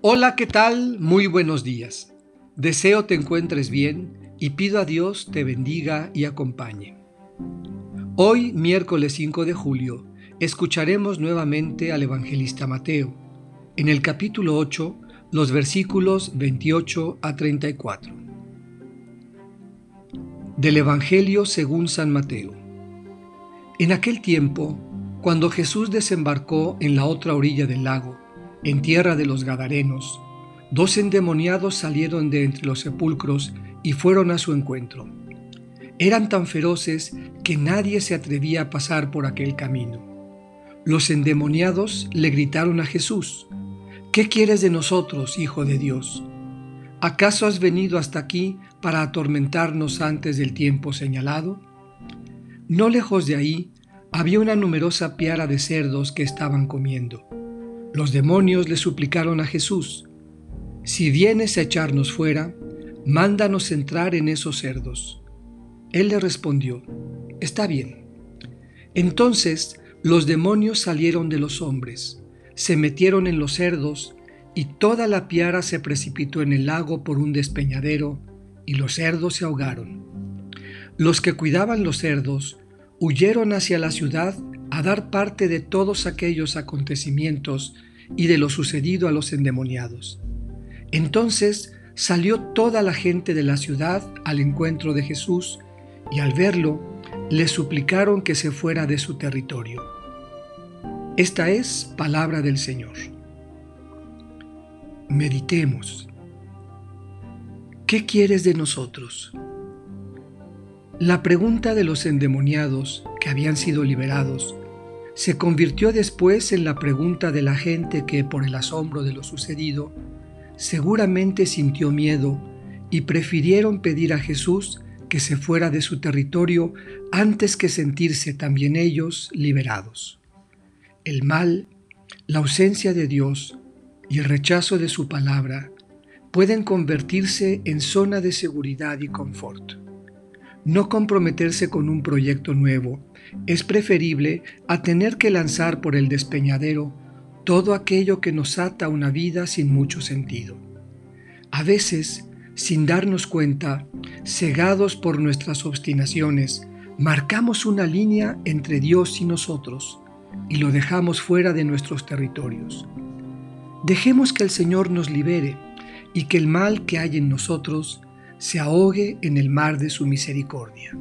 Hola, ¿qué tal? Muy buenos días. Deseo te encuentres bien y pido a Dios te bendiga y acompañe. Hoy, miércoles 5 de julio, escucharemos nuevamente al evangelista Mateo, en el capítulo 8, los versículos 28 a 34. Del Evangelio según San Mateo. En aquel tiempo, cuando Jesús desembarcó en la otra orilla del lago, en tierra de los Gadarenos, dos endemoniados salieron de entre los sepulcros y fueron a su encuentro. Eran tan feroces que nadie se atrevía a pasar por aquel camino. Los endemoniados le gritaron a Jesús, ¿Qué quieres de nosotros, Hijo de Dios? ¿Acaso has venido hasta aquí para atormentarnos antes del tiempo señalado? No lejos de ahí había una numerosa piara de cerdos que estaban comiendo. Los demonios le suplicaron a Jesús, si vienes a echarnos fuera, mándanos entrar en esos cerdos. Él le respondió, está bien. Entonces los demonios salieron de los hombres, se metieron en los cerdos, y toda la piara se precipitó en el lago por un despeñadero, y los cerdos se ahogaron. Los que cuidaban los cerdos huyeron hacia la ciudad a dar parte de todos aquellos acontecimientos y de lo sucedido a los endemoniados. Entonces salió toda la gente de la ciudad al encuentro de Jesús y al verlo le suplicaron que se fuera de su territorio. Esta es palabra del Señor. Meditemos. ¿Qué quieres de nosotros? La pregunta de los endemoniados que habían sido liberados se convirtió después en la pregunta de la gente que, por el asombro de lo sucedido, seguramente sintió miedo y prefirieron pedir a Jesús que se fuera de su territorio antes que sentirse también ellos liberados. El mal, la ausencia de Dios y el rechazo de su palabra pueden convertirse en zona de seguridad y confort no comprometerse con un proyecto nuevo es preferible a tener que lanzar por el despeñadero todo aquello que nos ata a una vida sin mucho sentido. A veces, sin darnos cuenta, cegados por nuestras obstinaciones, marcamos una línea entre Dios y nosotros y lo dejamos fuera de nuestros territorios. Dejemos que el Señor nos libere y que el mal que hay en nosotros se ahogue en el mar de su misericordia.